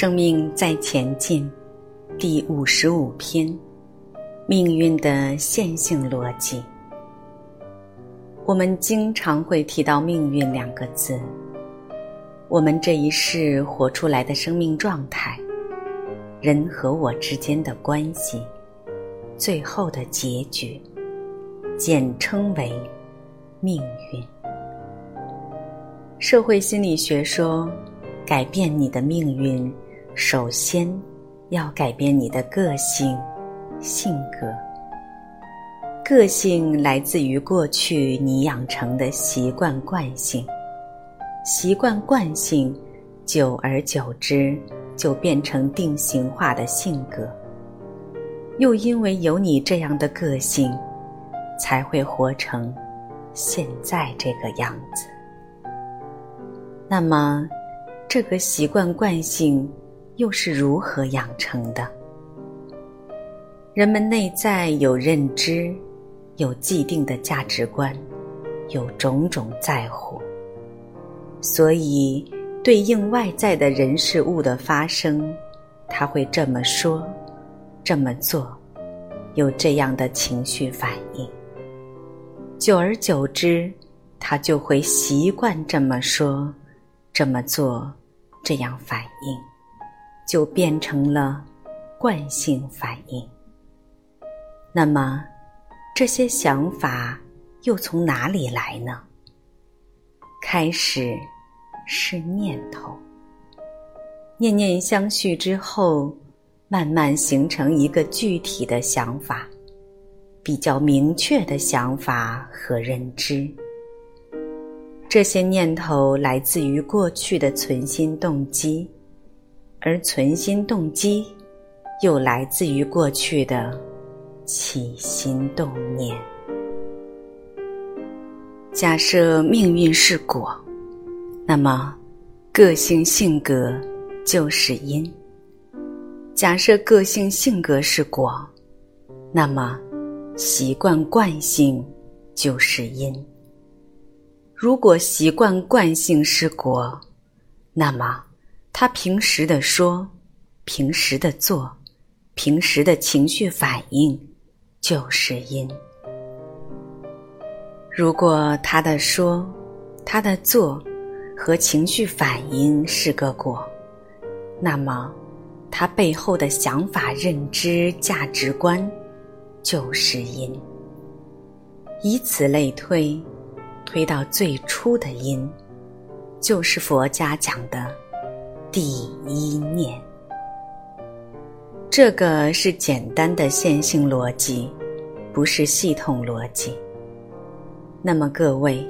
生命在前进，第五十五篇：命运的线性逻辑。我们经常会提到“命运”两个字。我们这一世活出来的生命状态，人和我之间的关系，最后的结局，简称为命运。社会心理学说。改变你的命运，首先要改变你的个性、性格。个性来自于过去你养成的习惯惯性，习惯惯性，久而久之就变成定型化的性格。又因为有你这样的个性，才会活成现在这个样子。那么。这个习惯惯性又是如何养成的？人们内在有认知，有既定的价值观，有种种在乎，所以对应外在的人事物的发生，他会这么说，这么做，有这样的情绪反应。久而久之，他就会习惯这么说，这么做。这样反应，就变成了惯性反应。那么，这些想法又从哪里来呢？开始是念头，念念相续之后，慢慢形成一个具体的想法，比较明确的想法和认知。这些念头来自于过去的存心动机，而存心动机又来自于过去的起心动念。假设命运是果，那么个性性格就是因；假设个性性格是果，那么习惯惯性就是因。如果习惯惯性是果，那么他平时的说、平时的做、平时的情绪反应就是因。如果他的说、他的做和情绪反应是个果，那么他背后的想法、认知、价值观就是因。以此类推。推到最初的因，就是佛家讲的第一念。这个是简单的线性逻辑，不是系统逻辑。那么各位，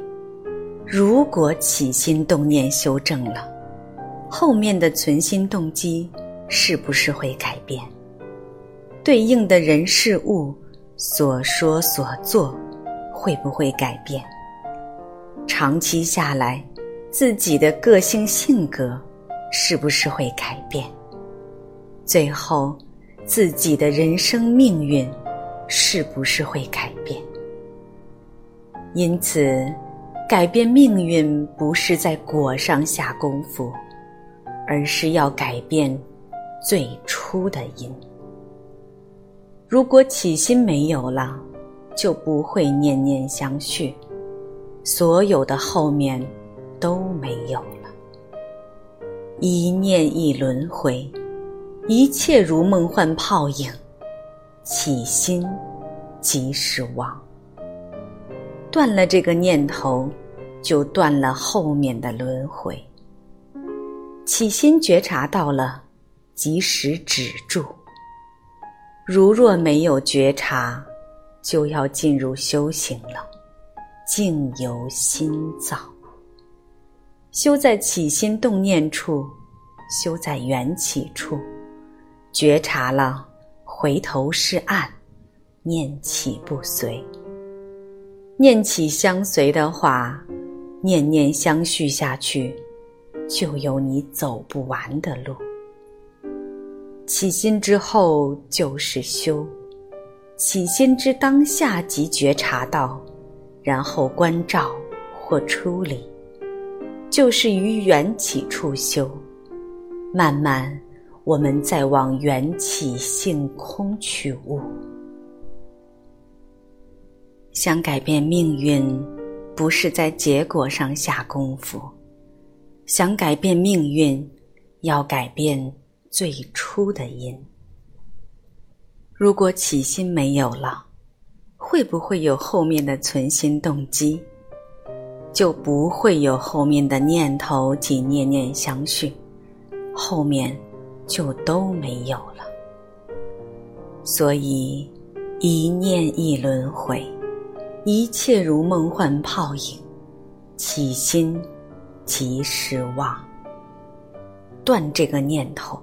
如果起心动念修正了，后面的存心动机是不是会改变？对应的人事物所说所做会不会改变？长期下来，自己的个性性格是不是会改变？最后，自己的人生命运是不是会改变？因此，改变命运不是在果上下功夫，而是要改变最初的因。如果起心没有了，就不会念念相续。所有的后面都没有，一念一轮回，一切如梦幻泡影，起心即是妄。断了这个念头，就断了后面的轮回。起心觉察到了，及时止住。如若没有觉察，就要进入修行了。境由心造，修在起心动念处，修在缘起处，觉察了，回头是岸，念起不随。念起相随的话，念念相续下去，就有你走不完的路。起心之后就是修，起心之当下即觉察到。然后关照或处理，就是于缘起处修，慢慢我们再往缘起性空去悟。想改变命运，不是在结果上下功夫；想改变命运，要改变最初的因。如果起心没有了，会不会有后面的存心动机？就不会有后面的念头及念念相续，后面就都没有了。所以，一念一轮回，一切如梦幻泡影，起心即失望。断这个念头，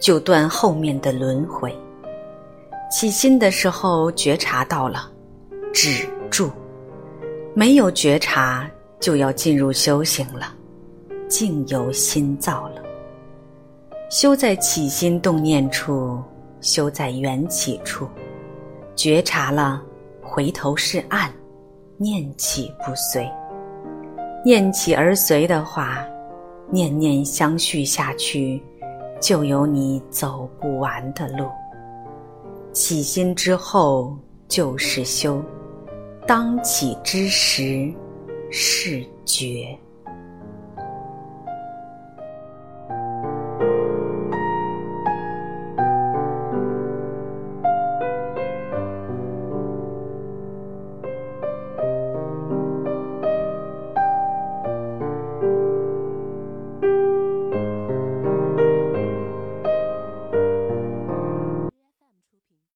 就断后面的轮回。起心的时候觉察到了，止住；没有觉察，就要进入修行了，境由心造了。修在起心动念处，修在缘起处，觉察了，回头是岸，念起不随。念起而随的话，念念相续下去，就有你走不完的路。起心之后就是修，当起之时视觉。